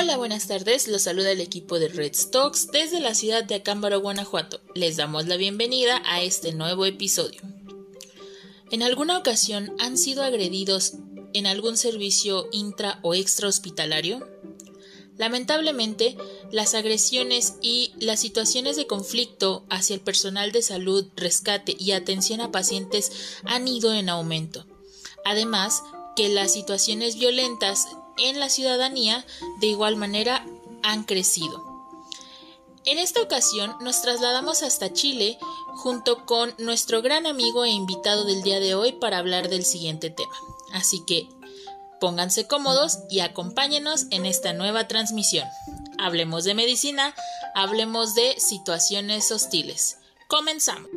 Hola, buenas tardes. Los saluda el equipo de Red Stocks desde la ciudad de Acámbaro, Guanajuato. Les damos la bienvenida a este nuevo episodio. ¿En alguna ocasión han sido agredidos en algún servicio intra o extra hospitalario? Lamentablemente, las agresiones y las situaciones de conflicto hacia el personal de salud, rescate y atención a pacientes han ido en aumento. Además, que las situaciones violentas en la ciudadanía de igual manera han crecido. En esta ocasión nos trasladamos hasta Chile junto con nuestro gran amigo e invitado del día de hoy para hablar del siguiente tema. Así que pónganse cómodos y acompáñenos en esta nueva transmisión. Hablemos de medicina, hablemos de situaciones hostiles. Comenzamos.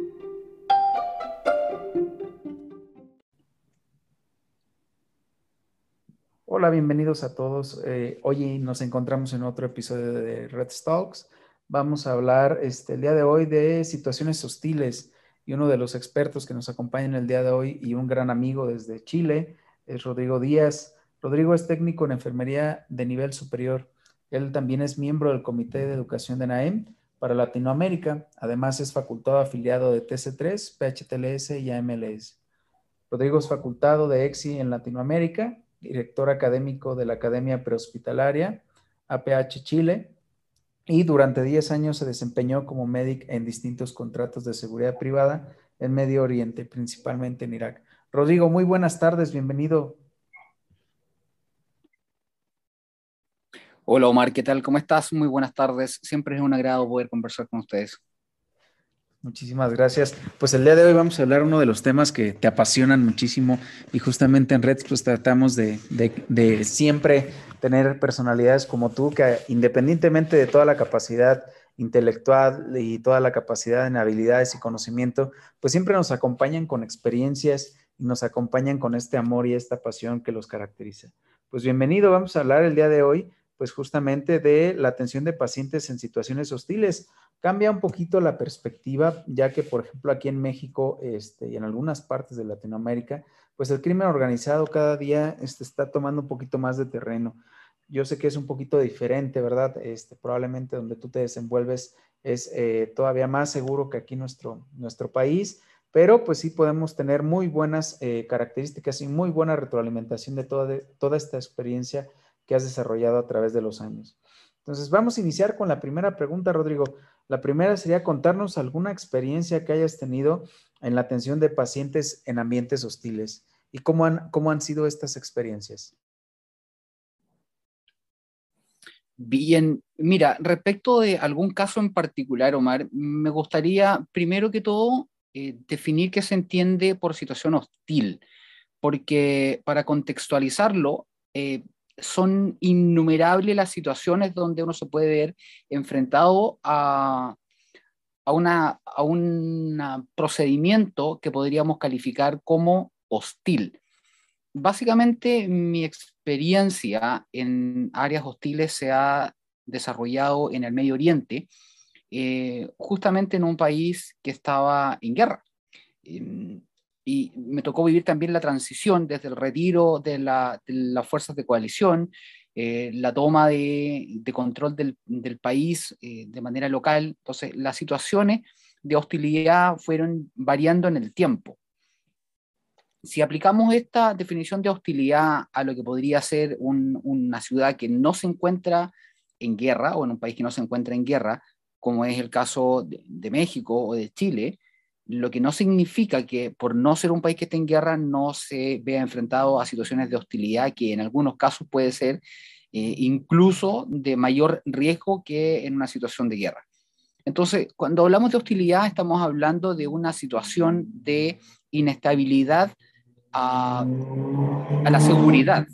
Hola, bienvenidos a todos. Eh, hoy nos encontramos en otro episodio de Red Talks. Vamos a hablar este, el día de hoy de situaciones hostiles y uno de los expertos que nos acompaña en el día de hoy y un gran amigo desde Chile es Rodrigo Díaz. Rodrigo es técnico en enfermería de nivel superior. Él también es miembro del Comité de Educación de NAEM para Latinoamérica. Además es facultado afiliado de TC3, PHTLS y AMLS. Rodrigo es facultado de EXI en Latinoamérica director académico de la Academia Prehospitalaria, APH Chile, y durante 10 años se desempeñó como médico en distintos contratos de seguridad privada en Medio Oriente, principalmente en Irak. Rodrigo, muy buenas tardes, bienvenido. Hola Omar, ¿qué tal? ¿Cómo estás? Muy buenas tardes. Siempre es un agrado poder conversar con ustedes. Muchísimas gracias. Pues el día de hoy vamos a hablar uno de los temas que te apasionan muchísimo y justamente en Reds pues tratamos de, de, siempre tener personalidades como tú que independientemente de toda la capacidad intelectual y toda la capacidad en habilidades y conocimiento, pues siempre nos acompañan con experiencias y nos acompañan con este amor y esta pasión que los caracteriza. Pues bienvenido, vamos a hablar el día de hoy pues justamente de la atención de pacientes en situaciones hostiles cambia un poquito la perspectiva, ya que, por ejemplo, aquí en México este, y en algunas partes de Latinoamérica, pues el crimen organizado cada día este, está tomando un poquito más de terreno. Yo sé que es un poquito diferente, ¿verdad? Este, probablemente donde tú te desenvuelves es eh, todavía más seguro que aquí nuestro, nuestro país, pero pues sí podemos tener muy buenas eh, características y muy buena retroalimentación de toda, de toda esta experiencia que has desarrollado a través de los años. Entonces, vamos a iniciar con la primera pregunta, Rodrigo. La primera sería contarnos alguna experiencia que hayas tenido en la atención de pacientes en ambientes hostiles y cómo han, cómo han sido estas experiencias. Bien, mira, respecto de algún caso en particular, Omar, me gustaría primero que todo eh, definir qué se entiende por situación hostil, porque para contextualizarlo, eh, son innumerables las situaciones donde uno se puede ver enfrentado a, a, una, a un procedimiento que podríamos calificar como hostil. Básicamente, mi experiencia en áreas hostiles se ha desarrollado en el Medio Oriente, eh, justamente en un país que estaba en guerra. Em, y me tocó vivir también la transición desde el retiro de, las fuerzas de coalición, eh, la toma de, control del, país eh, de manera local. Entonces, las situaciones de hostilidad fueron variando en el tiempo. Si aplicamos esta definición de hostilidad a lo que podría ser una ciudad que no se encuentra en guerra o en un país que no se encuentra en guerra, como es el caso de México o de Chile, lo que no significa que por no ser un país que esté en guerra no se vea enfrentado a situaciones de hostilidad que en algunos casos puede ser eh, incluso de mayor riesgo que en una situación de guerra. Entonces, cuando hablamos de hostilidad, estamos hablando de una situación de inestabilidad a, a la seguridad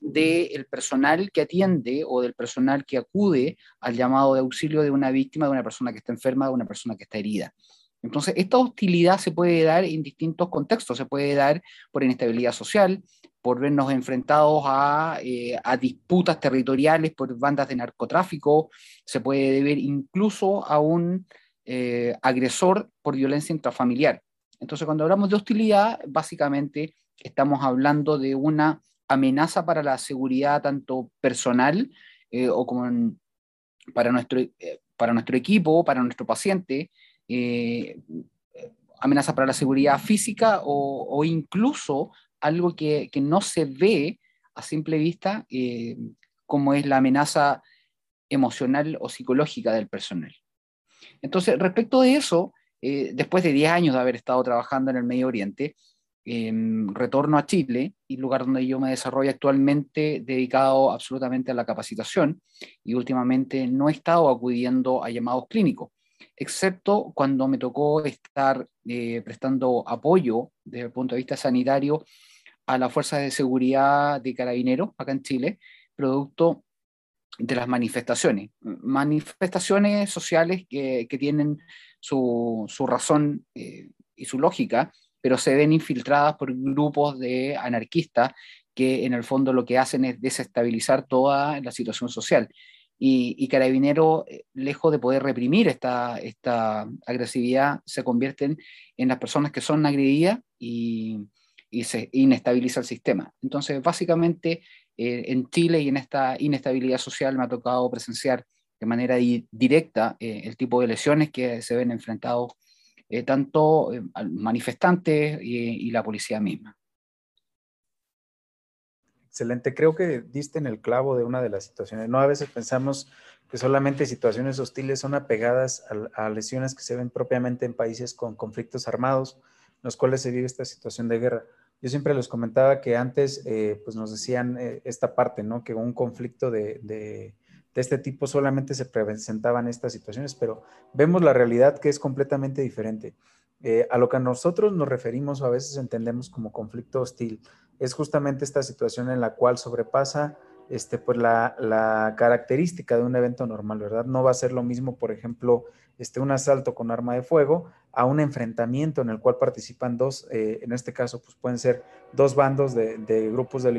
del personal que atiende o del personal que acude al llamado de auxilio de una víctima, de una persona que está enferma, de una persona que está herida. Entonces, esta hostilidad se puede dar en distintos contextos, se puede dar por inestabilidad social, por vernos enfrentados a, eh, disputas territoriales, por bandas de narcotráfico, se puede ver incluso a un eh, agresor por violencia intrafamiliar. Entonces, cuando hablamos de hostilidad, básicamente estamos hablando de una amenaza para la seguridad tanto personal eh, o como para, nuestro, eh, para nuestro equipo, para nuestro paciente, amenaza para la seguridad física o, incluso algo que, no se ve a simple vista, como es la amenaza emocional o psicológica del personal. Entonces, respecto de eso, después de 10 años de haber estado trabajando en el Medio Oriente, retorno a Chile, y lugar donde yo me desarrollo actualmente dedicado absolutamente a la capacitación y últimamente no he estado acudiendo a llamados clínicos, excepto cuando me tocó estar eh, prestando apoyo desde el punto de vista sanitario a las fuerzas de seguridad de carabineros acá en Chile, producto de las manifestaciones, manifestaciones sociales que, tienen su, su razón eh, y su lógica, pero se ven infiltradas por grupos de anarquistas que en el fondo lo que hacen es desestabilizar toda la situación social. Y, y Carabinero, eh, lejos de poder reprimir esta, esta agresividad, se convierten en las personas que son agredidas y, se inestabiliza el sistema. Entonces, básicamente, eh, en Chile y en esta inestabilidad social me ha tocado presenciar de manera directa eh, el tipo de lesiones que se ven enfrentados eh, tanto manifestantes y, la policía misma. Excelente, creo que diste en el clavo de una de las situaciones. No, a veces pensamos que solamente situaciones hostiles son apegadas a, lesiones que se ven propiamente en países con conflictos armados, en los cuales se vive esta situación de guerra. Yo siempre les comentaba que antes, eh, pues nos decían esta parte, ¿no? Que un conflicto de, de este tipo solamente se presentaban estas situaciones, pero vemos la realidad que es completamente diferente. Eh, a lo que nosotros nos referimos o a veces entendemos como conflicto hostil es justamente esta situación en la cual sobrepasa este, pues la, característica de un evento normal, ¿verdad? No va a ser lo mismo, por ejemplo, este, un asalto con arma de fuego a un enfrentamiento en el cual participan dos, eh, en este caso, pues pueden ser dos bandos de, grupos de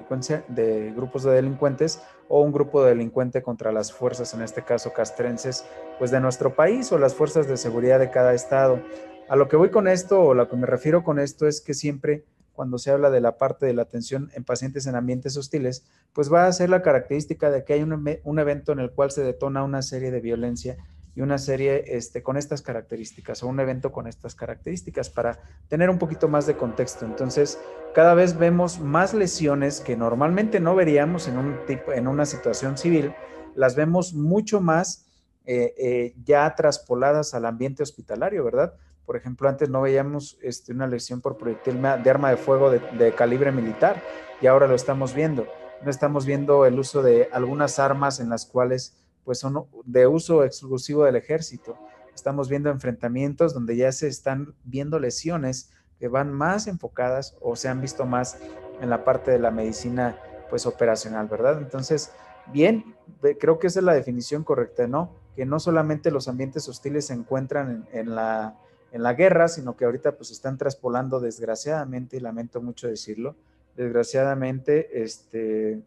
de grupos de delincuentes o un grupo de delincuente contra las fuerzas, en este caso castrenses, pues de nuestro país o las fuerzas de seguridad de cada estado. A lo que voy con esto o a lo que me refiero con esto es que siempre cuando se habla de la parte de la atención en pacientes en ambientes hostiles, pues va a ser la característica de que hay un, evento en el cual se detona una serie de violencia y una serie este, con estas características o un evento con estas características para tener un poquito más de contexto. Entonces, cada vez vemos más lesiones que normalmente no veríamos en, un tipo, en una situación civil, las vemos mucho más eh, eh, ya traspoladas al ambiente hospitalario, ¿verdad? Por ejemplo, antes no veíamos este, una lesión por proyectil de arma de fuego de, calibre militar y ahora lo estamos viendo. No estamos viendo el uso de algunas armas en las cuales pues son de uso exclusivo del ejército. Estamos viendo enfrentamientos donde ya se están viendo lesiones que van más enfocadas o se han visto más en la parte de la medicina pues operacional, ¿verdad? Entonces, bien, creo que esa es la definición correcta, ¿no? Que no solamente los ambientes hostiles se encuentran en la en la guerra, sino que ahorita pues están traspolando desgraciadamente, y lamento mucho decirlo, desgraciadamente, este,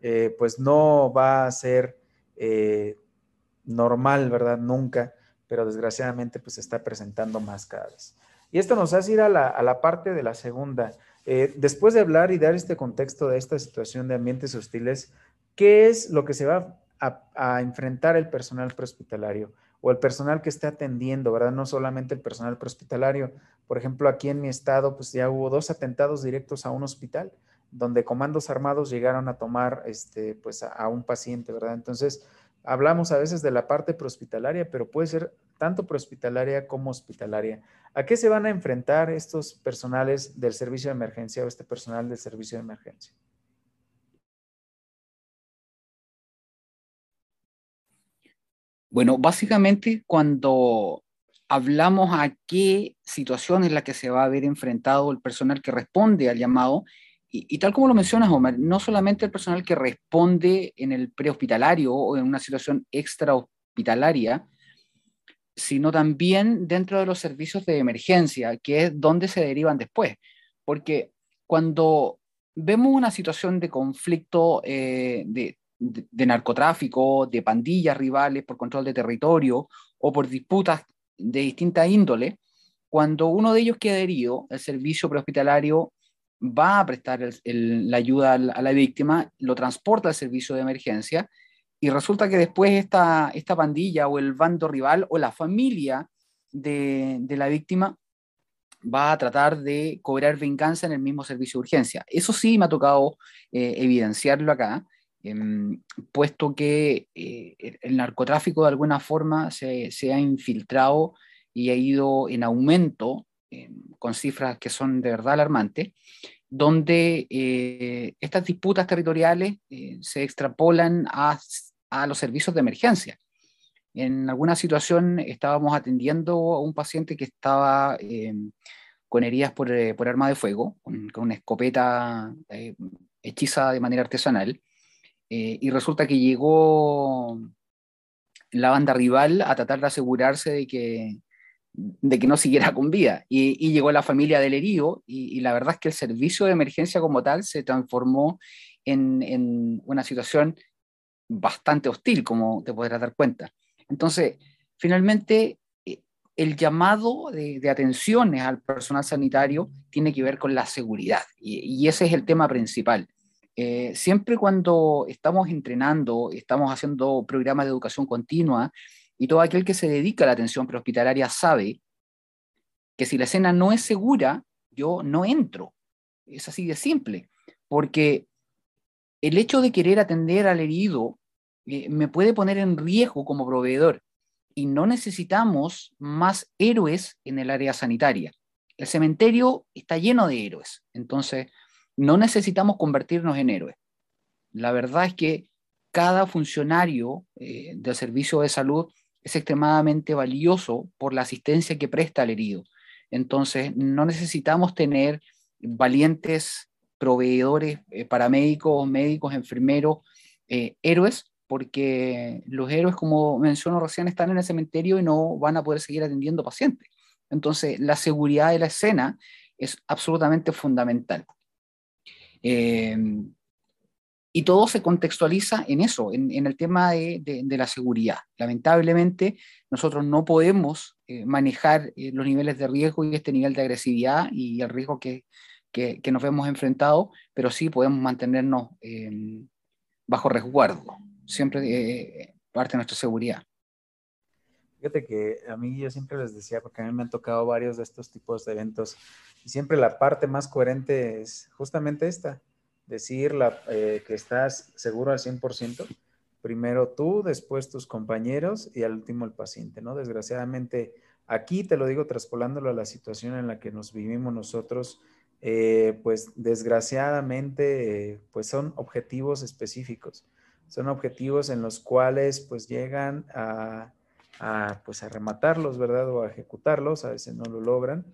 eh, pues no va a ser eh, normal, ¿verdad? Nunca, pero desgraciadamente pues se está presentando más cada vez. Y esto nos hace ir a la, parte de la segunda. Eh, después de hablar y dar este contexto de esta situación de ambientes hostiles, ¿qué es lo que se va a, a enfrentar el personal prehospitalario? O el personal que esté atendiendo, ¿verdad? No solamente el personal prehospitalario. Por ejemplo, aquí en mi estado, pues ya hubo dos atentados directos a un hospital, donde comandos armados llegaron a tomar, este, pues a, un paciente, ¿verdad? Entonces, hablamos a veces de la parte prehospitalaria, pero puede ser tanto prehospitalaria como hospitalaria. ¿A qué se van a enfrentar estos personales del servicio de emergencia o este personal del servicio de emergencia? Bueno, básicamente cuando hablamos a qué situación es la que se va a ver enfrentado el personal que responde al llamado, y, tal como lo mencionas, Omar, no solamente el personal que responde en el prehospitalario o en una situación extrahospitalaria, sino también dentro de los servicios de emergencia, que es donde se derivan después. Porque cuando vemos una situación de conflicto eh, de, de, narcotráfico, de pandillas rivales por control de territorio o por disputas de distinta índole, cuando uno de ellos queda herido, el servicio prehospitalario va a prestar la ayuda a la, víctima, lo transporta al servicio de emergencia y resulta que después esta, esta pandilla o el bando rival o la familia de, de la víctima va a tratar de cobrar venganza en el mismo servicio de urgencia. Eso sí me ha tocado eh, evidenciarlo acá, em, puesto que eh, el narcotráfico de alguna forma se, ha infiltrado y ha ido en aumento em, con cifras que son de verdad alarmantes, donde eh, estas disputas territoriales se extrapolan a, los servicios de emergencia. En alguna situación estábamos atendiendo a un paciente que estaba eh, con heridas por, eh, por, arma de fuego, con, una escopeta eh, hechiza de manera artesanal, y resulta que llegó la banda rival a tratar de asegurarse de que, de que no siguiera con vida. Y, llegó la familia del herido, y, la verdad es que el servicio de emergencia como tal se transformó en, en una situación bastante hostil, como te podrás dar cuenta. Entonces, finalmente, eh, el llamado de, atenciones al personal sanitario tiene que ver con la seguridad y, ese es el tema principal. Eh, siempre cuando estamos entrenando, estamos haciendo programas de educación continua y todo aquel que se dedica a la atención prehospitalaria sabe que si la escena no es segura, yo no entro. Es así de simple, porque el hecho de querer atender al herido eh, me puede poner en riesgo como proveedor y no necesitamos más héroes en el área sanitaria. El cementerio está lleno de héroes, entonces no necesitamos convertirnos en héroes. La verdad es que cada funcionario eh, del servicio de salud es extremadamente valioso por la asistencia que presta al herido. Entonces, no necesitamos tener valientes proveedores, eh, paramédicos, médicos, enfermeros, eh, héroes, porque los héroes, como menciono recién, están en el cementerio y no van a poder seguir atendiendo pacientes. Entonces, la seguridad de la escena es absolutamente fundamental. Eh, y todo se contextualiza en eso, en, el tema de, la seguridad. Lamentablemente, nosotros no podemos manejar los niveles de riesgo y este nivel de agresividad y el riesgo que, nos vemos enfrentados, pero sí podemos mantenernos eh, bajo resguardo, siempre eh, parte de nuestra seguridad. Fíjate que a mí yo siempre les decía, porque a mí me han tocado varios de estos tipos de eventos, y siempre la parte más coherente es justamente esta, decir la, eh, que estás seguro al 100%, primero tú, después tus compañeros y al último el paciente, ¿no? Desgraciadamente, aquí te lo digo traspolándolo a la situación en la que nos vivimos nosotros eh, pues desgraciadamente, pues son objetivos específicos. Son objetivos en los cuales pues llegan a, pues a rematarlos, ¿verdad? O a ejecutarlos, a veces no lo logran,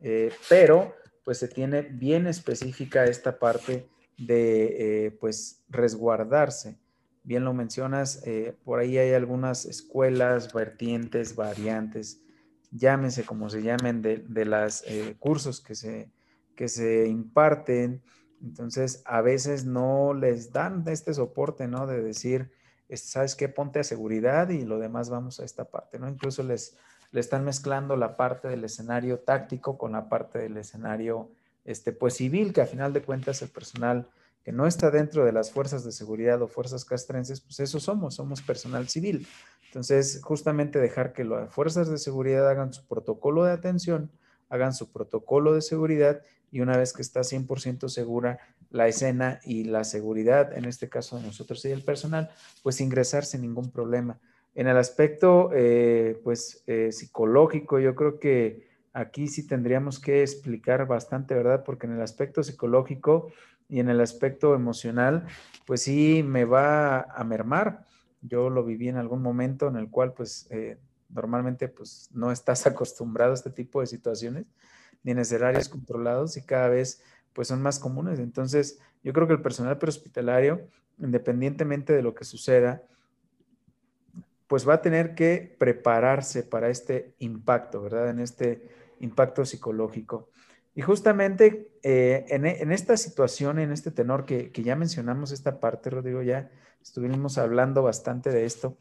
eh, pero pues se tiene bien específica esta parte de eh, pues resguardarse. Bien lo mencionas, por ahí hay algunas escuelas, vertientes, variantes, llámense como se llamen, de, de los cursos que se, que se imparten, entonces a veces no les dan este soporte, ¿no? De decir, ¿sabes qué? Ponte a seguridad y lo demás vamos a esta parte, ¿no? Incluso les, le están mezclando la parte del escenario táctico con la parte del escenario, este, pues civil, que a final de cuentas el personal que no está dentro de las fuerzas de seguridad o fuerzas castrenses, pues eso somos, somos personal civil. Entonces, justamente dejar que las fuerzas de seguridad hagan su protocolo de atención, hagan su protocolo de seguridad y una vez que está 100% segura la escena y la seguridad, en este caso de nosotros y el personal, pues ingresar sin ningún problema. En el aspecto, eh, pues, eh, psicológico, yo creo que aquí sí tendríamos que explicar bastante, ¿verdad? Porque en el aspecto psicológico y en el aspecto emocional, pues sí me va a mermar. Yo lo viví en algún momento en el cual, pues, eh, normalmente, pues, no estás acostumbrado a este tipo de situaciones ni en escenarios controlados y cada vez pues son más comunes. Entonces, yo creo que el personal prehospitalario, independientemente de lo que suceda, pues va a tener que prepararse para este impacto, ¿verdad? En este impacto psicológico. Y justamente eh, en, esta situación, en este tenor que, que, ya mencionamos esta parte, Rodrigo, ya estuvimos hablando bastante de esto,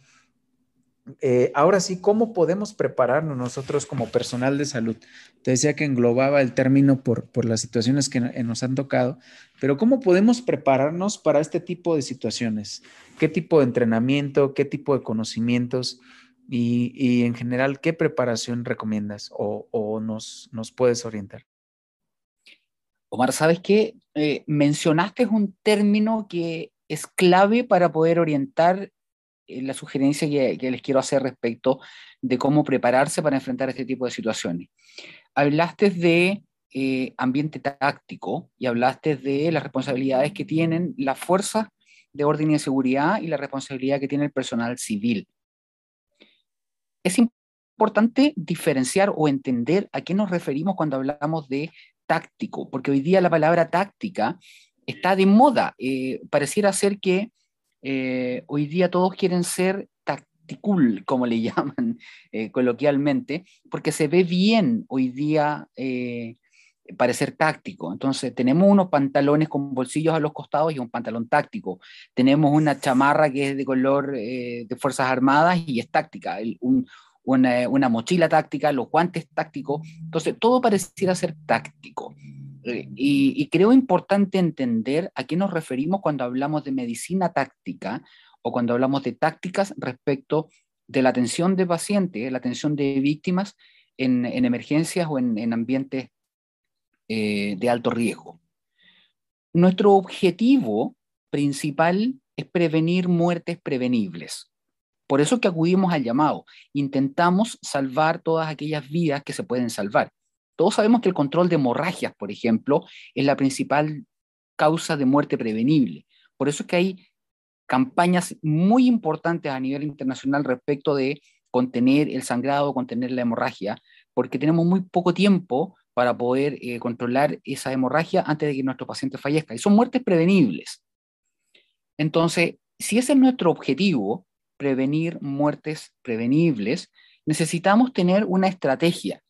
eh, ahora sí, ¿cómo podemos prepararnos nosotros como personal de salud? Te decía que englobaba el término por, por las situaciones que nos han tocado, pero ¿cómo podemos prepararnos para este tipo de situaciones? ¿Qué tipo de entrenamiento, qué tipo de conocimientos y, en general, qué preparación recomiendas o, nos, nos, puedes orientar? Omar, ¿sabes qué? Eh, mencionaste un término que es clave para poder orientar la sugerencia que, les quiero hacer respecto de cómo prepararse para enfrentar este tipo de situaciones. Hablaste de eh, ambiente táctico y hablaste de las responsabilidades que tienen las fuerzas de orden y de seguridad y la responsabilidad que tiene el personal civil. Es importante diferenciar o entender a qué nos referimos cuando hablamos de táctico, porque hoy día la palabra táctica está de moda. Eh, pareciera ser que eh, hoy día todos quieren ser tacticul, como le llaman eh, coloquialmente, porque se ve bien hoy día eh, parecer táctico. Entonces, tenemos unos pantalones con bolsillos a los costados y un pantalón táctico. Tenemos una chamarra que es de color de Fuerzas Armadas y es táctica. una, una, mochila táctica, los guantes tácticos. Entonces, todo pareciera ser táctico. Eh, y, creo importante entender a qué nos referimos cuando hablamos de medicina táctica o cuando hablamos de tácticas respecto de la atención de pacientes, la atención de víctimas en, emergencias o en, ambientes eh, de alto riesgo. Nuestro objetivo principal es prevenir muertes prevenibles. Por eso que acudimos al llamado. Intentamos salvar todas aquellas vidas que se pueden salvar. Todos sabemos que el control de hemorragias, por ejemplo, es la principal causa de muerte prevenible. Por eso es que hay campañas muy importantes a nivel internacional respecto de contener el sangrado, contener la hemorragia, porque tenemos muy poco tiempo para poder eh, controlar esa hemorragia antes de que nuestro paciente fallezca. Y son muertes prevenibles. Entonces, si ese es nuestro objetivo, prevenir muertes prevenibles, necesitamos tener una estrategia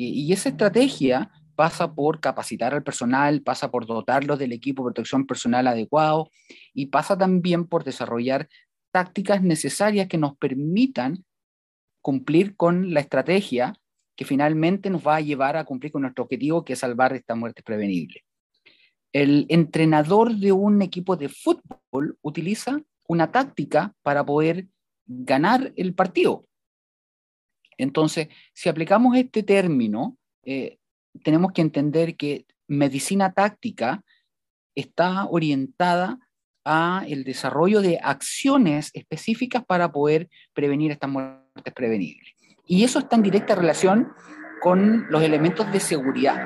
y, esa estrategia pasa por capacitar al personal, pasa por dotarlos del equipo de protección personal adecuado y pasa también por desarrollar tácticas necesarias que nos permitan cumplir con la estrategia que finalmente nos va a llevar a cumplir con nuestro objetivo, que es salvar esta muerte prevenible. El entrenador de un equipo de fútbol utiliza una táctica para poder ganar el partido. Entonces, si aplicamos este término, eh, tenemos que entender que medicina táctica está orientada a el desarrollo de acciones específicas para poder prevenir estas muertes prevenibles. Y eso está en directa relación con los elementos de seguridad.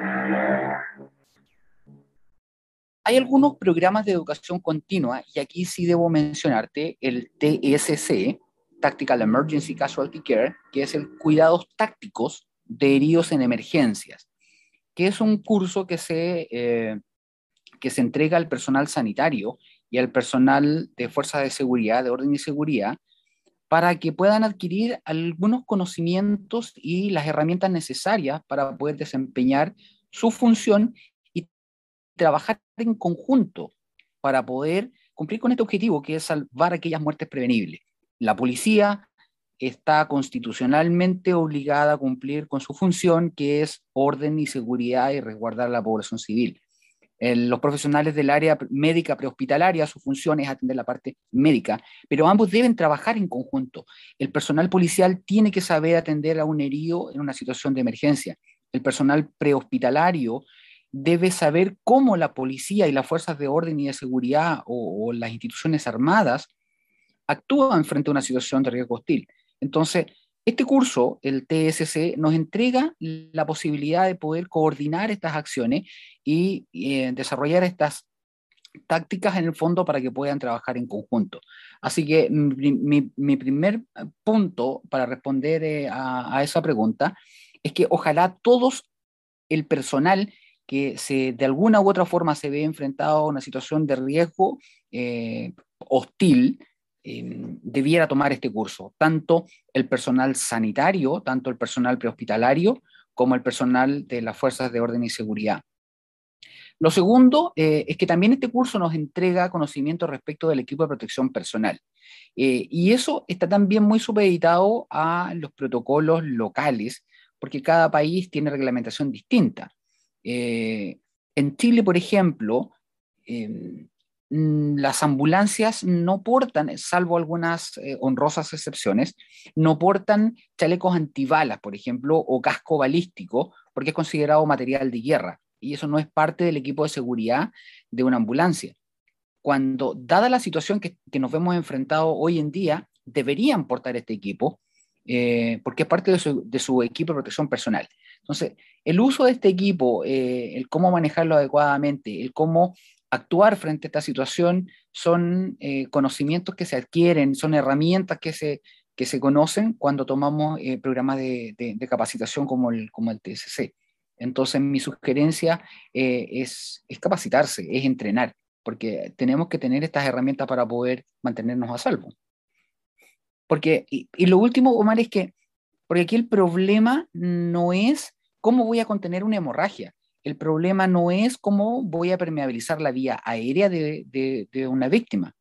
Hay algunos programas de educación continua, y aquí sí debo mencionarte el TSC, Tactical Emergency Casualty Care, que es el cuidados tácticos de heridos en emergencias, que es un curso que se, eh, que se entrega al personal sanitario y al personal de fuerzas de seguridad, de orden y seguridad, para que puedan adquirir algunos conocimientos y las herramientas necesarias para poder desempeñar su función y trabajar en conjunto para poder cumplir con este objetivo, que es salvar aquellas muertes prevenibles. La policía está constitucionalmente obligada a cumplir con su función, que es orden y seguridad y resguardar a la población civil. los profesionales del área médica prehospitalaria, su función es atender la parte médica, pero ambos deben trabajar en conjunto. El personal policial tiene que saber atender a un herido en una situación de emergencia. El personal prehospitalario debe saber cómo la policía y las fuerzas de orden y de seguridad o las instituciones armadas actúan frente a una situación de riesgo hostil. Entonces, este curso, el TSC, nos entrega la posibilidad de poder coordinar estas acciones y eh, desarrollar estas tácticas en el fondo para que puedan trabajar en conjunto. Así que mi, primer punto para responder eh, a, esa pregunta es que ojalá todos el personal que se, de alguna u otra forma se ve enfrentado a una situación de riesgo eh, hostil, Em, debiera tomar este curso, tanto el personal sanitario, tanto el personal prehospitalario, como el personal de las fuerzas de orden y seguridad. Lo segundo eh, es que también este curso nos entrega conocimiento respecto del equipo de protección personal. Eh, y eso está también muy supeditado a los protocolos locales, porque cada país tiene reglamentación distinta. Eh, en Chile, por ejemplo, em, las ambulancias no portan, salvo algunas honrosas excepciones, no portan chalecos antibalas, por ejemplo, o casco balístico, porque es considerado material de guerra y eso no es parte del equipo de seguridad de una ambulancia. Cuando, dada la situación que, nos vemos enfrentados hoy en día, deberían portar este equipo eh, porque es parte de su, equipo de protección personal. Entonces, el uso de este equipo, eh, el cómo manejarlo adecuadamente, el cómo actuar frente a esta situación, son eh, conocimientos que se adquieren, son herramientas que se, que se conocen cuando tomamos programas de, de, capacitación como el, como el TSC. Entonces, mi sugerencia eh, es, capacitarse, es entrenar, porque tenemos que tener estas herramientas para poder mantenernos a salvo. Porque, y, lo último, Omar, es que, porque aquí el problema no es cómo voy a contener una hemorragia, el problema no es cómo voy a permeabilizar la vía aérea de, de una víctima.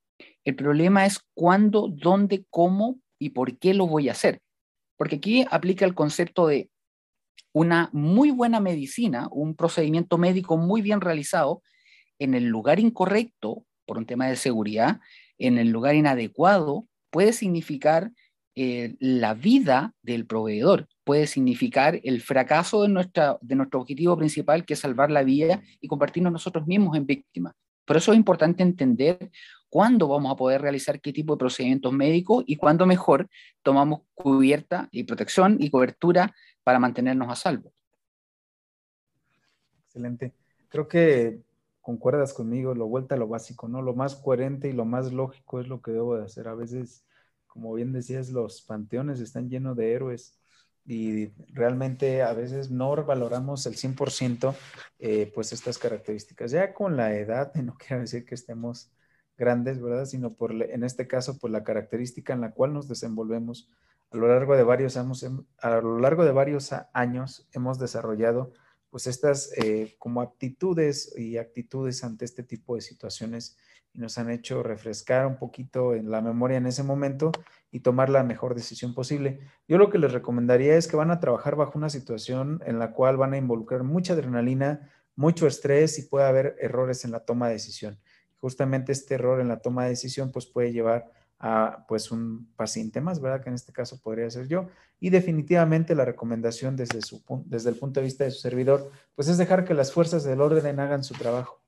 El problema es cuándo, dónde, cómo y por qué lo voy a hacer. Porque aquí aplica el concepto de una muy buena medicina, un procedimiento médico muy bien realizado, en el lugar incorrecto, por un tema de seguridad, en el lugar inadecuado, puede significar eh, la vida del proveedor, puede significar el fracaso de, nuestra, de nuestro objetivo principal, que es salvar la vida y convertirnos nosotros mismos en víctimas. Por eso es importante entender cuándo vamos a poder realizar qué tipo de procedimientos médicos y cuándo mejor tomamos cubierta y protección y cobertura para mantenernos a salvo. Excelente. Creo que concuerdas conmigo, lo vuelta a lo básico, ¿no? Lo más coherente y lo más lógico es lo que debo de hacer. A veces, como bien decías, los panteones están llenos de héroes y realmente a veces no valoramos el 100% eh, pues estas características. Ya con la edad, no quiero decir que estemos grandes, ¿verdad? Sino por, en este caso, por la característica en la cual nos desenvolvemos a lo largo de varios, años, a lo largo de varios años hemos desarrollado pues estas eh, como aptitudes y actitudes ante este tipo de situaciones y nos han hecho refrescar un poquito en la memoria en ese momento y tomar la mejor decisión posible. Yo lo que les recomendaría es que van a trabajar bajo una situación en la cual van a involucrar mucha adrenalina, mucho estrés y puede haber errores en la toma de decisión. Justamente este error en la toma de decisión pues puede llevar a pues un paciente más, ¿verdad? Que en este caso podría ser yo. Y definitivamente la recomendación desde, su, desde el punto de vista de su servidor, pues es dejar que las fuerzas del orden hagan su trabajo,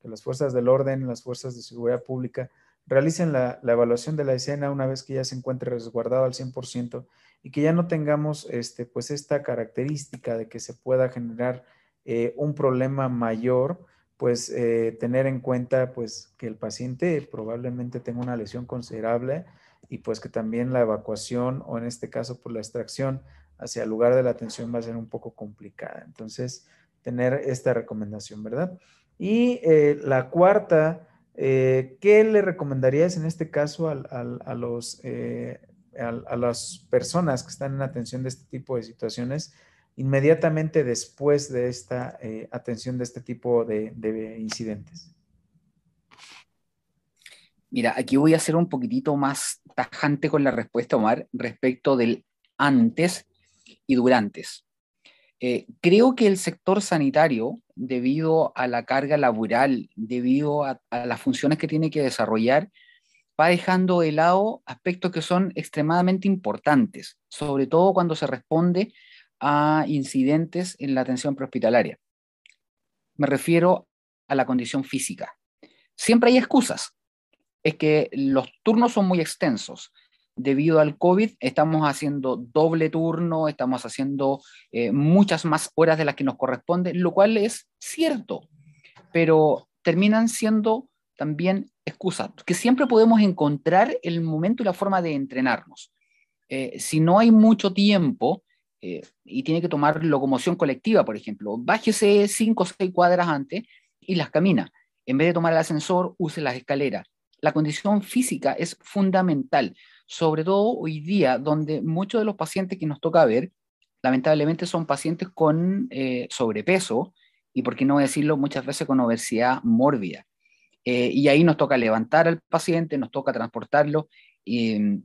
que las fuerzas del orden, las fuerzas de seguridad pública realicen la, evaluación de la escena una vez que ya se encuentre resguardado al 100% y que ya no tengamos este, pues esta característica de que se pueda generar eh, un problema mayor pues eh, tener en cuenta pues que el paciente probablemente tenga una lesión considerable y pues que también la evacuación o en este caso por pues, la extracción hacia el lugar de la atención va a ser un poco complicada. Entonces, tener esta recomendación, ¿verdad? Y eh, la cuarta, eh, ¿qué le recomendarías en este caso a, los, a las personas que están en atención de este tipo de situaciones? inmediatamente después de esta eh, atención de este tipo de, incidentes? Mira, aquí voy a ser un poquitito más tajante con la respuesta, Omar, respecto del antes y durantes. Eh, creo que el sector sanitario, debido a la carga laboral, debido a, a, las funciones que tiene que desarrollar, va dejando de lado aspectos que son extremadamente importantes, sobre todo cuando se responde a incidentes en la atención prehospitalaria. Me refiero a la condición física. Siempre hay excusas. Es que los turnos son muy extensos. Debido al COVID, estamos haciendo doble turno, estamos haciendo eh, muchas más horas de las que nos corresponde, lo cual es cierto, pero terminan siendo también excusas, que siempre podemos encontrar el momento y la forma de entrenarnos. Eh, si no hay mucho tiempo, eh, y tiene que tomar locomoción colectiva, por ejemplo, bájese cinco o seis cuadras antes y las camina. En vez de tomar el ascensor, use las escaleras. La condición física es fundamental, sobre todo hoy día, donde muchos de los pacientes que nos toca ver, lamentablemente son pacientes con eh, sobrepeso y, por qué no decirlo, muchas veces con obesidad mórbida. Eh, y ahí nos toca levantar al paciente, nos toca transportarlo y,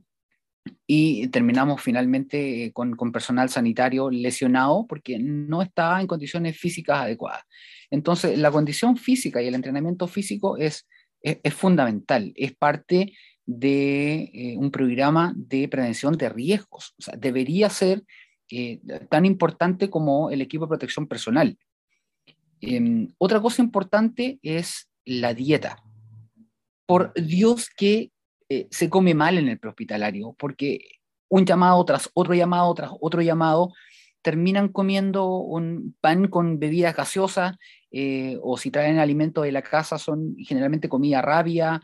terminamos finalmente con, con, personal sanitario lesionado porque no está en condiciones físicas adecuadas. Entonces, la condición física y el entrenamiento físico es, es, fundamental, es parte de eh, un programa de prevención de riesgos. O sea, debería ser eh, tan importante como el equipo de protección personal. Em, otra cosa importante es la dieta. Por Dios que eh, se come mal en el prehospitalario, porque un llamado tras otro llamado tras otro llamado terminan comiendo un pan con bebidas gaseosas o si traen alimentos de la casa son generalmente comida rabia,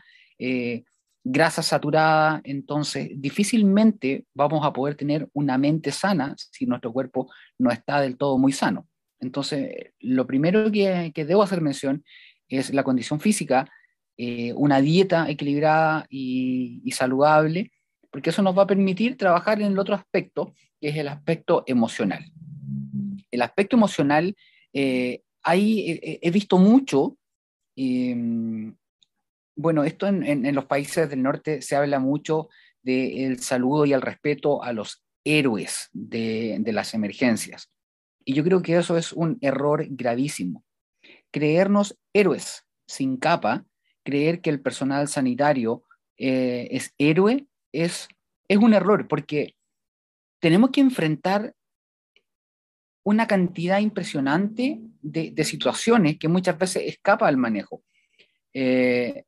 grasa saturada, entonces difícilmente vamos a poder tener una mente sana si nuestro cuerpo no está del todo muy sano. Entonces, lo primero que, debo hacer mención es la condición física, eh, una dieta equilibrada y, saludable, porque eso nos va a permitir trabajar en el otro aspecto, que es el aspecto emocional. El aspecto emocional, eh, ahí he, visto mucho, em, bueno, esto en, los países del norte se habla mucho del saludo y el respeto a los héroes de las emergencias. Y yo creo que eso es un error gravísimo. Creernos héroes sin capa, creer que el personal sanitario eh, es héroe, es, es un error, porque tenemos que enfrentar una cantidad impresionante de, situaciones que muchas veces escapa al manejo. Eh,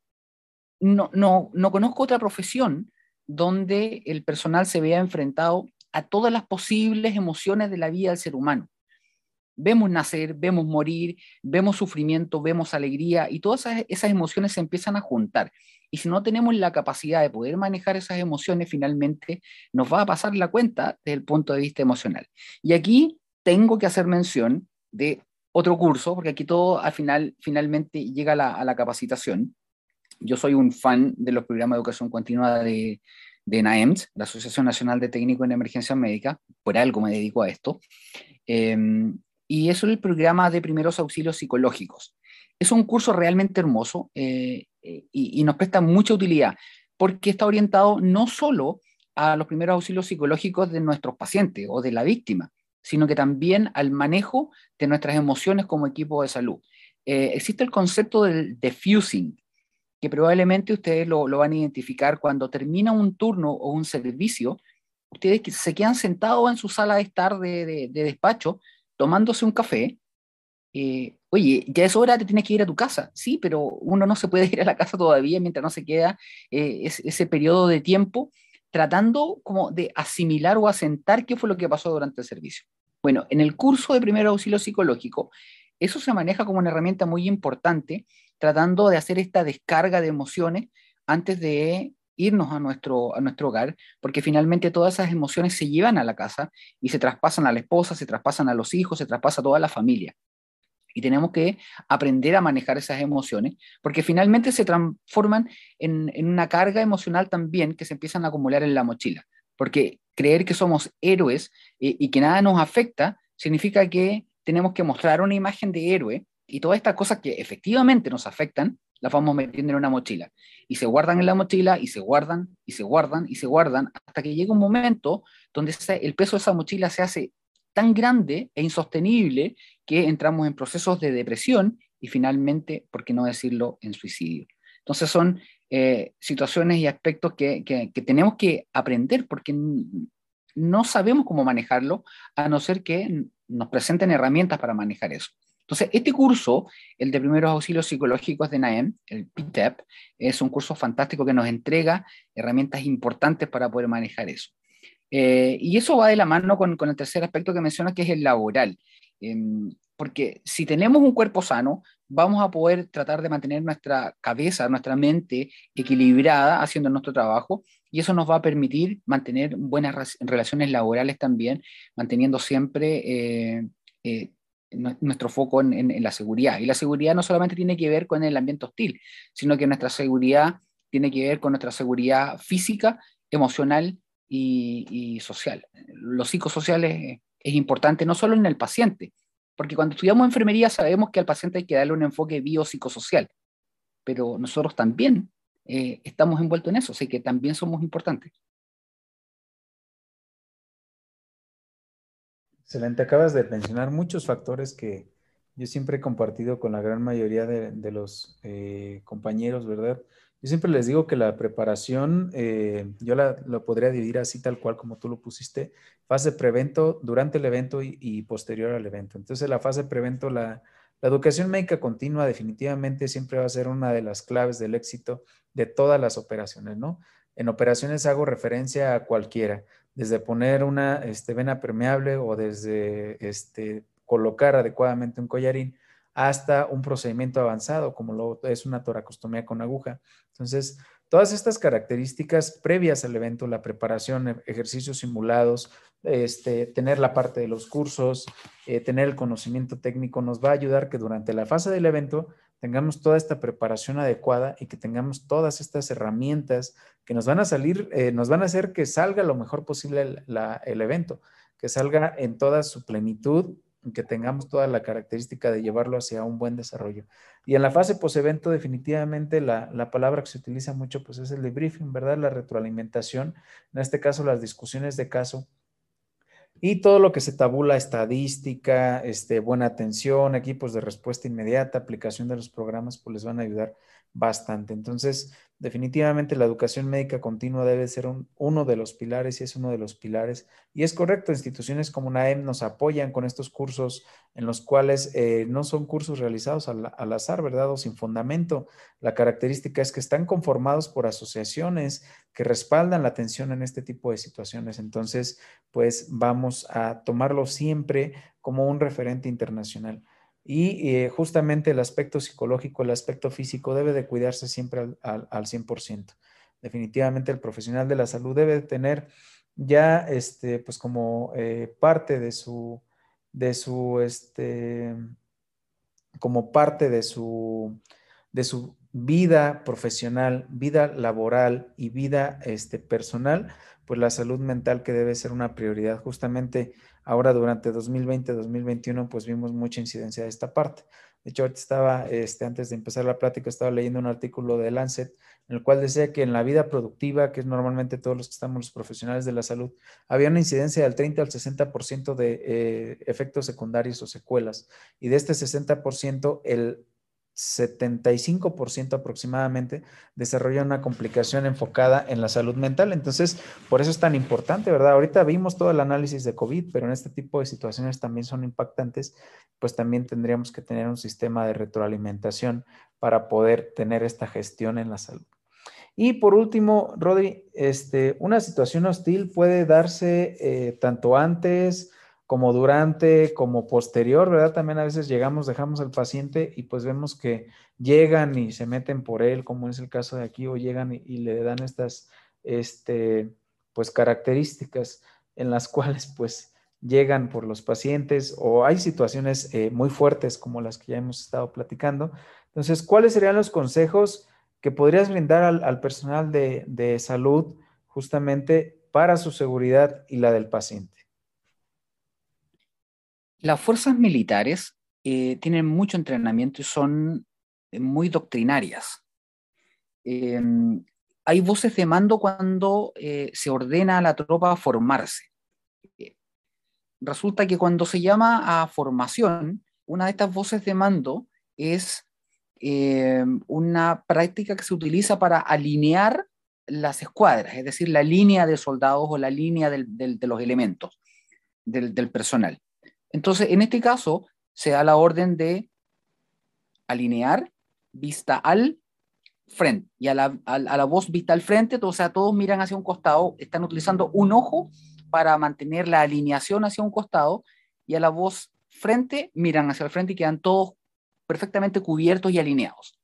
no, no, no conozco otra profesión donde el personal se vea enfrentado a todas las posibles emociones de la vida del ser humano. Vemos nacer, vemos morir, vemos sufrimiento, vemos alegría y todas esas, emociones se empiezan a juntar. Y si no tenemos la capacidad de poder manejar esas emociones, finalmente nos va a pasar la cuenta desde el punto de vista emocional. Y aquí tengo que hacer mención de otro curso, porque aquí todo al final finalmente llega a la, capacitación. Yo soy un fan de los programas de educación continua de, de NAEMS, la Asociación Nacional de Técnicos en Emergencia Médica, por algo me dedico a esto. Em, y es el programa de primeros auxilios psicológicos. Es un curso realmente hermoso eh, eh, y, nos presta mucha utilidad porque está orientado no solo a los primeros auxilios psicológicos de nuestros pacientes o de la víctima, sino que también al manejo de nuestras emociones como equipo de salud. Eh, existe el concepto del diffusing, que probablemente ustedes lo, van a identificar cuando termina un turno o un servicio, ustedes se quedan sentados en su sala de estar de despacho tomándose un café, eh, oye, ya es hora, te tienes que ir a tu casa. Sí, pero uno no se puede ir a la casa todavía mientras no se queda eh, ese periodo de tiempo tratando como de asimilar o asentar qué fue lo que pasó durante el servicio. Bueno, en el curso de primer auxilio psicológico, eso se maneja como una herramienta muy importante, tratando de hacer esta descarga de emociones antes de irnos a nuestro, a nuestro hogar, porque finalmente todas esas emociones se llevan a la casa y se traspasan a la esposa, se traspasan a los hijos, se traspasa a toda la familia. Y tenemos que aprender a manejar esas emociones, porque finalmente se transforman en, una carga emocional también que se empiezan a acumular en la mochila. Porque creer que somos héroes y, y que nada nos afecta significa que tenemos que mostrar una imagen de héroe y todas estas cosas que efectivamente nos afectan, las vamos metiendo en una mochila. Y se guardan en la mochila y se guardan y se guardan y se guardan hasta que llega un momento donde el peso de esa mochila se hace tan grande e insostenible que entramos en procesos de depresión y finalmente, por qué no decirlo, en suicidio. Entonces son eh, situaciones y aspectos que, que, tenemos que aprender porque no sabemos cómo manejarlo a no ser que nos presenten herramientas para manejar eso. Entonces, este curso, el de primeros auxilios psicológicos de NAEM, el PTEP, es un curso fantástico que nos entrega herramientas importantes para poder manejar eso. Eh, y eso va de la mano con, el tercer aspecto que mencionas, que es el laboral. Em, porque si tenemos un cuerpo sano, vamos a poder tratar de mantener nuestra cabeza, nuestra mente equilibrada haciendo nuestro trabajo y eso nos va a permitir mantener buenas relaciones laborales también, manteniendo siempre eh, eh, nuestro foco en, la seguridad. Y la seguridad no solamente tiene que ver con el ambiente hostil, sino que nuestra seguridad tiene que ver con nuestra seguridad física, emocional y, social. Lo psicosocial es, importante no solo en el paciente, Porque cuando estudiamos enfermería sabemos que al paciente hay que darle un enfoque biopsicosocial, pero nosotros también eh, estamos envueltos en eso, así que también somos importantes. Excelente, acabas de mencionar muchos factores que yo siempre he compartido con la gran mayoría de, los eh, compañeros, ¿verdad? Yo siempre les digo que la preparación, eh, yo la, lo podría dividir así tal cual como tú lo pusiste, fase prevento, durante el evento y, posterior al evento. Entonces, la fase prevento, la, la educación médica continua definitivamente siempre va a ser una de las claves del éxito de todas las operaciones, ¿no? En operaciones hago referencia a cualquiera, desde poner una este, vena permeable o desde este, colocar adecuadamente un collarín hasta un procedimiento avanzado como lo es una toracostomía con aguja. Entonces, todas estas características previas al evento, la preparación, e-, ejercicios simulados, este, tener la parte de los cursos, eh, tener el conocimiento técnico, nos va a ayudar que durante la fase del evento tengamos toda esta preparación adecuada y que tengamos todas estas herramientas que nos van a salir, eh, nos van a hacer que salga lo mejor posible el, evento, que salga en toda su plenitud que tengamos toda la característica de llevarlo hacia un buen desarrollo. Y en la fase post-evento, definitivamente la, la, palabra que se utiliza mucho pues es el debriefing, ¿verdad? La retroalimentación, en este caso las discusiones de caso y todo lo que se tabula, estadística, este, buena atención, equipos de respuesta inmediata, aplicación de los programas, pues les van a ayudar bastante. Entonces, definitivamente la educación médica continua debe ser uno de los pilares y es uno de los pilares. Y es correcto, instituciones como NAEM nos apoyan con estos cursos en los cuales eh, no son cursos realizados al, azar, ¿verdad? O sin fundamento. La característica es que están conformados por asociaciones que respaldan la atención en este tipo de situaciones. Entonces, pues vamos a tomarlo siempre como un referente internacional. Y eh, justamente el aspecto psicológico, el aspecto físico debe de cuidarse siempre al, al, 100%. Definitivamente el profesional de la salud debe tener ya, este, pues como eh, parte de su, de su, este, como parte de su, de su vida profesional, vida laboral y vida este, personal, pues la salud mental que debe ser una prioridad. Justamente Ahora durante 2020-2021 pues vimos mucha incidencia de esta parte. De hecho, estaba, este, antes de empezar la plática, estaba leyendo un artículo de Lancet en el cual decía que en la vida productiva, que es normalmente todos los que estamos los profesionales de la salud, había una incidencia del 30 al 60% de eh, efectos secundarios o secuelas. Y de este 60%, el 75% aproximadamente desarrolla una complicación enfocada en la salud mental. Entonces, por eso es tan importante, ¿verdad? Ahorita vimos todo el análisis de COVID, pero en este tipo de situaciones también son impactantes, pues también tendríamos que tener un sistema de retroalimentación para poder tener esta gestión en la salud. Y por último, Rodri, este, una situación hostil puede darse eh, tanto antes, como durante, como posterior, ¿verdad? También a veces llegamos, dejamos al paciente y pues vemos que llegan y se meten por él, como es el caso de aquí, o llegan y, le dan estas, este, pues características en las cuales pues llegan por los pacientes o hay situaciones eh, muy fuertes como las que ya hemos estado platicando. Entonces, ¿cuáles serían los consejos que podrías brindar al, personal de, de salud justamente para su seguridad y la del paciente? Las fuerzas militares eh, tienen mucho entrenamiento y son eh, muy doctrinarias. Em, hay voces de mando cuando eh, se ordena a la tropa formarse. resulta que cuando se llama a formación, una de estas voces de mando es em, una práctica que se utiliza para alinear las escuadras, es decir, la línea de soldados o la línea de los elementos del personal. Entonces, en este caso, se da la orden de alinear vista al frente y a la, voz vista al frente, o sea, todos miran hacia un costado, están utilizando un ojo para mantener la alineación hacia un costado y a la voz frente miran hacia el frente y quedan todos perfectamente cubiertos y alineados.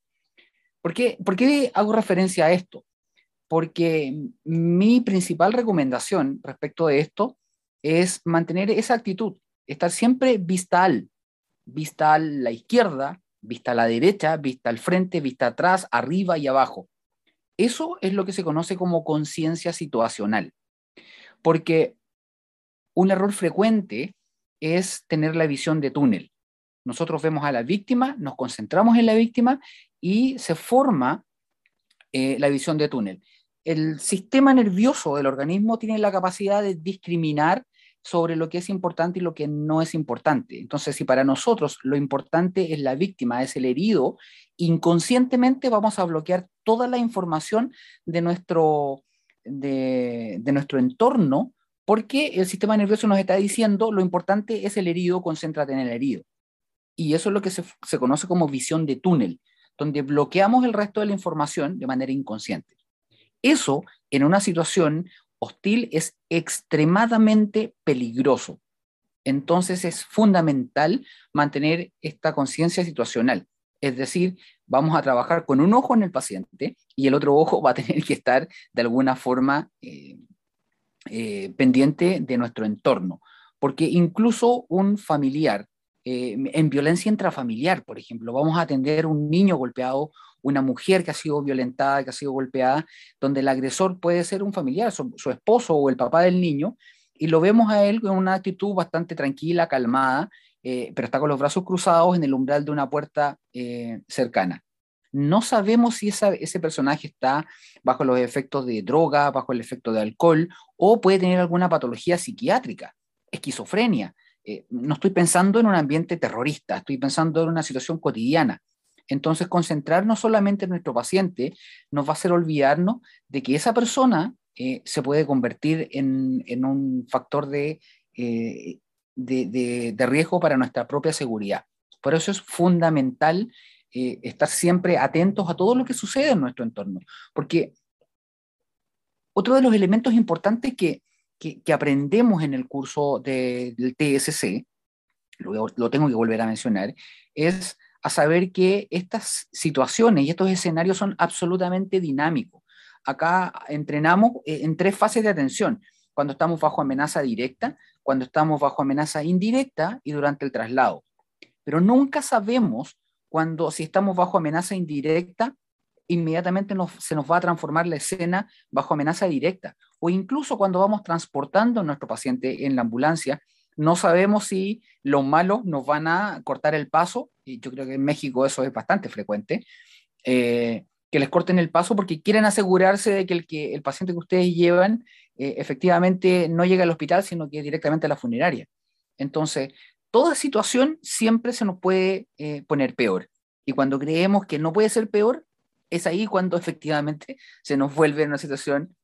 ¿Por qué, ¿Por qué hago referencia a esto? Porque mi principal recomendación respecto de esto es mantener esa actitud estar siempre vista al, vista a la izquierda, vista a la derecha, vista al frente, vista atrás, arriba y abajo. Eso es lo que se conoce como conciencia situacional, porque un error frecuente es tener la visión de túnel. Nosotros vemos a la víctima, nos concentramos en la víctima y se forma eh, la visión de túnel. El sistema nervioso del organismo tiene la capacidad de discriminar sobre lo que es importante y lo que no es importante. Entonces, si para nosotros lo importante es la víctima, es el herido, inconscientemente vamos a bloquear toda la información de nuestro, de, nuestro entorno porque el sistema nervioso nos está diciendo lo importante es el herido, concéntrate en el herido. Y eso es lo que se, se conoce como visión de túnel, donde bloqueamos el resto de la información de manera inconsciente. Eso en una situación hostil es extremadamente peligroso. Entonces es fundamental mantener esta conciencia situacional. Es decir, vamos a trabajar con un ojo en el paciente y el otro ojo va a tener que estar de alguna forma eh, eh, pendiente de nuestro entorno. Porque incluso un familiar, eh, en violencia intrafamiliar, por ejemplo, vamos a atender un niño golpeado una mujer que ha sido violentada, que ha sido golpeada, donde el agresor puede ser un familiar, su, esposo o el papá del niño, y lo vemos a él con una actitud bastante tranquila, calmada, eh, pero está con los brazos cruzados en el umbral de una puerta eh, cercana. No sabemos si ese personaje está bajo los efectos de droga, bajo el efecto de alcohol, o puede tener alguna patología psiquiátrica, esquizofrenia. Eh, no estoy pensando en un ambiente terrorista, estoy pensando en una situación cotidiana. Entonces, concentrarnos solamente en nuestro paciente nos va a hacer olvidarnos de que esa persona eh, se puede convertir en, un factor eh, de, de, riesgo para nuestra propia seguridad. Por eso es fundamental eh, estar siempre atentos a todo lo que sucede en nuestro entorno, porque otro de los elementos importantes que, que, aprendemos en el curso del TSC, lo, lo tengo que volver a mencionar, es a saber que estas situaciones y estos escenarios son absolutamente dinámicos. Acá entrenamos eh, en tres fases de atención, cuando estamos bajo amenaza directa, cuando estamos bajo amenaza indirecta y durante el traslado. Pero nunca sabemos cuando, si estamos bajo amenaza indirecta, inmediatamente se nos va a transformar la escena bajo amenaza directa. O incluso cuando vamos transportando a nuestro paciente en la ambulancia, no sabemos si los malos nos van a cortar el paso, y yo creo que en México eso es bastante frecuente, eh, que les corten el paso porque quieren asegurarse de que el, que el paciente que ustedes llevan eh, efectivamente no llegue al hospital, sino que directamente a la funeraria. Entonces, toda situación siempre se nos puede eh, poner peor. Y cuando creemos que no puede ser peor, es ahí cuando efectivamente se nos vuelve una situación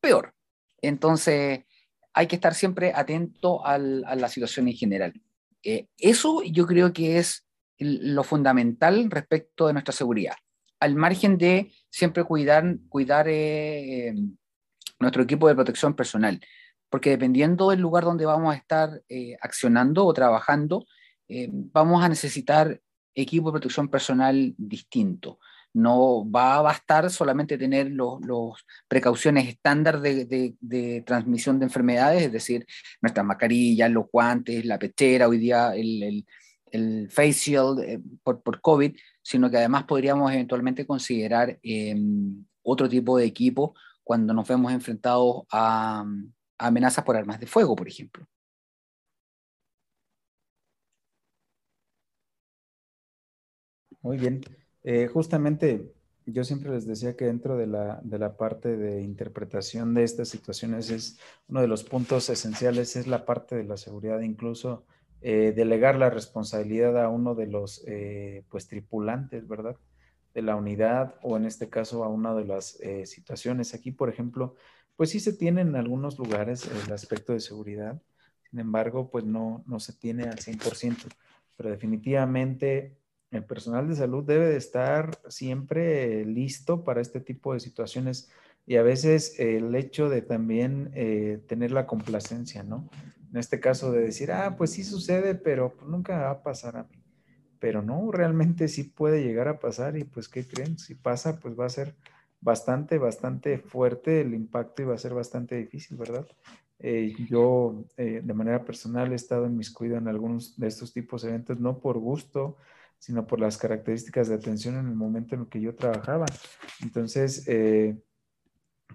peor. Entonces, hay que estar siempre atento a la situación en general. Eh, eso yo creo que es lo fundamental respecto de nuestra seguridad, al margen de siempre cuidar, cuidar eh, eh, nuestro equipo de protección personal, porque dependiendo del lugar donde vamos a estar accionando o trabajando, vamos a necesitar equipo de protección personal distinto. No va a bastar solamente tener los, precauciones estándar de, transmisión de enfermedades, es decir, nuestras mascarillas, los guantes, la pechera, hoy día el, face shield eh, por, por, COVID, sino que además podríamos eventualmente considerar em, otro tipo de equipo cuando nos vemos enfrentados a amenazas por armas de fuego, por ejemplo. Muy bien. Eh, justamente yo siempre les decía que dentro de la, de la, parte de interpretación de estas situaciones es uno de los puntos esenciales, es la parte de la seguridad, incluso eh, delegar la responsabilidad a uno de los eh, pues tripulantes, ¿verdad? De la unidad o en este caso a una de las situaciones. Aquí, por ejemplo, pues sí se tiene en algunos lugares el aspecto de seguridad, sin embargo, pues no, no se tiene al 100%, pero definitivamente el personal de salud debe de estar siempre listo para este tipo de situaciones y a veces el hecho de también eh, tener la complacencia, ¿no? En este caso de decir, ah, pues sí sucede, pero nunca va a pasar a mí. Pero no, realmente sí puede llegar a pasar y pues, ¿qué creen? Si pasa, pues va a ser bastante, bastante fuerte el impacto y va a ser bastante difícil, ¿verdad? Eh, yo eh, de manera personal he estado en mis cuidados en algunos de estos tipos de eventos, no por gusto, sino por las características de atención en el momento en el que yo trabajaba. Entonces, eh,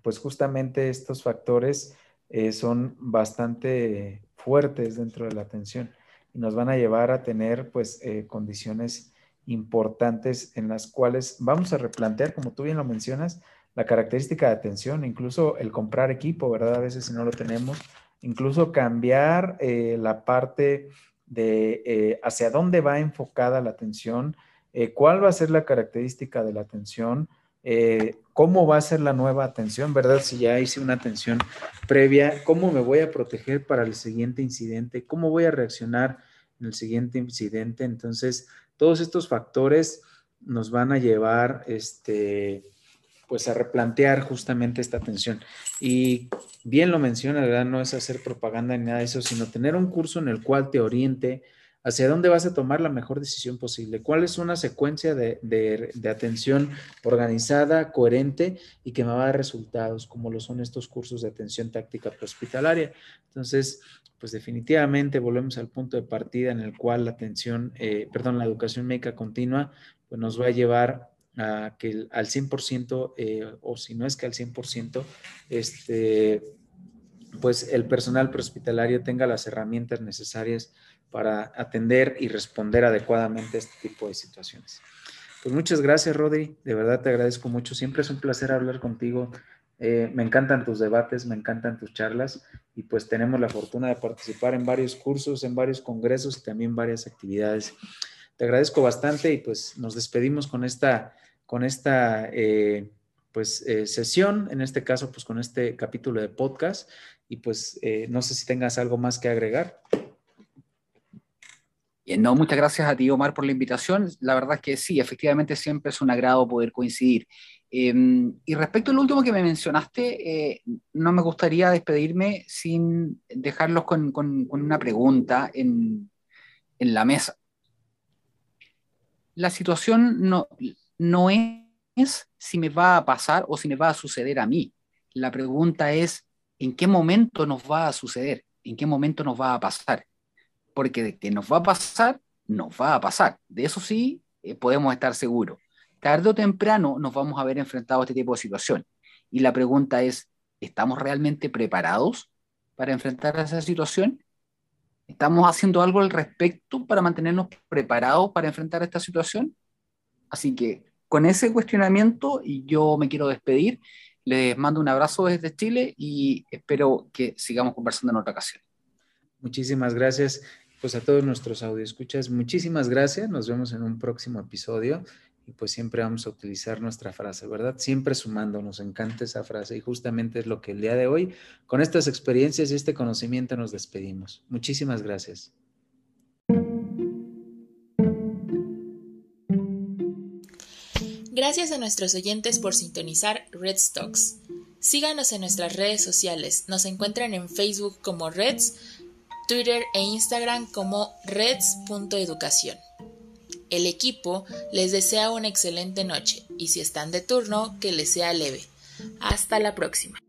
pues justamente estos factores son bastante fuertes dentro de la atención. y nos van a llevar a tener pues eh, condiciones importantes en las cuales vamos a replantear, como tú bien lo mencionas, la característica de atención, incluso el comprar equipo, ¿verdad? A veces si no lo tenemos, incluso cambiar eh, la parte de eh, hacia dónde va enfocada la atención, cuál va a ser la característica de la atención, cómo va a ser la nueva atención, ¿verdad? Si ya hice una atención previa, cómo me voy a proteger para el siguiente incidente, cómo voy a reaccionar en el siguiente incidente. Entonces, todos estos factores nos van a llevar, este, pues a replantear justamente esta atención. Y bien lo menciona, ¿verdad? No es hacer propaganda ni nada de eso, sino tener un curso en el cual te oriente hacia dónde vas a tomar la mejor decisión posible, cuál es una secuencia de, de, atención organizada, coherente y que me va a dar resultados, como lo son estos cursos de atención táctica hospitalaria. Entonces, pues definitivamente volvemos al punto de partida en el cual la atención, eh, perdón, la educación médica continua, pues nos va a llevar a que al 100%, eh, o si no es que al 100%, este, pues el personal prehospitalario tenga las herramientas necesarias para atender y responder adecuadamente a este tipo de situaciones. Pues muchas gracias, Rodri. De verdad te agradezco mucho. Siempre es un placer hablar contigo. Eh, me encantan tus debates, me encantan tus charlas y pues tenemos la fortuna de participar en varios cursos, en varios congresos y también varias actividades. Te agradezco bastante y pues nos despedimos con esta con esta eh, pues, eh, sesión, en este caso, pues con este capítulo de podcast. Y pues no sé si tengas algo más que agregar. No, muchas gracias a ti, Omar, por la invitación. La verdad es que sí, efectivamente siempre es un agrado poder coincidir. Em, y respecto al último que me mencionaste, no me gustaría despedirme sin dejarlos con, con, una pregunta en, en la mesa. La situación no, no es si me va a pasar o si me va a suceder a mí. La pregunta es, ¿en qué momento nos va a suceder? ¿En qué momento nos va a pasar? Porque de que nos va a pasar, nos va a pasar. De eso sí eh, podemos estar seguros. Tarde o temprano nos vamos a ver enfrentados a este tipo de situación. Y la pregunta es, ¿estamos realmente preparados para enfrentar esa situación? ¿Estamos haciendo algo al respecto para mantenernos preparados para enfrentar esta situación? Así que con ese cuestionamiento yo me quiero despedir. Les mando un abrazo desde Chile y espero que sigamos conversando en otra ocasión. Muchísimas gracias. Pues a todos nuestros escuchas muchísimas gracias. Nos vemos en un próximo episodio y pues siempre vamos a utilizar nuestra frase, ¿verdad? Siempre sumando, nos encanta esa frase y justamente es lo que el día de hoy, con estas experiencias y este conocimiento nos despedimos. Muchísimas gracias. Gracias a nuestros oyentes por sintonizar Red Stocks. Síganos en nuestras redes sociales. Nos encuentran en Facebook como Reds, Twitter e Instagram como reds.educación. El equipo les desea una excelente noche y si están de turno, que les sea leve. Hasta la próxima.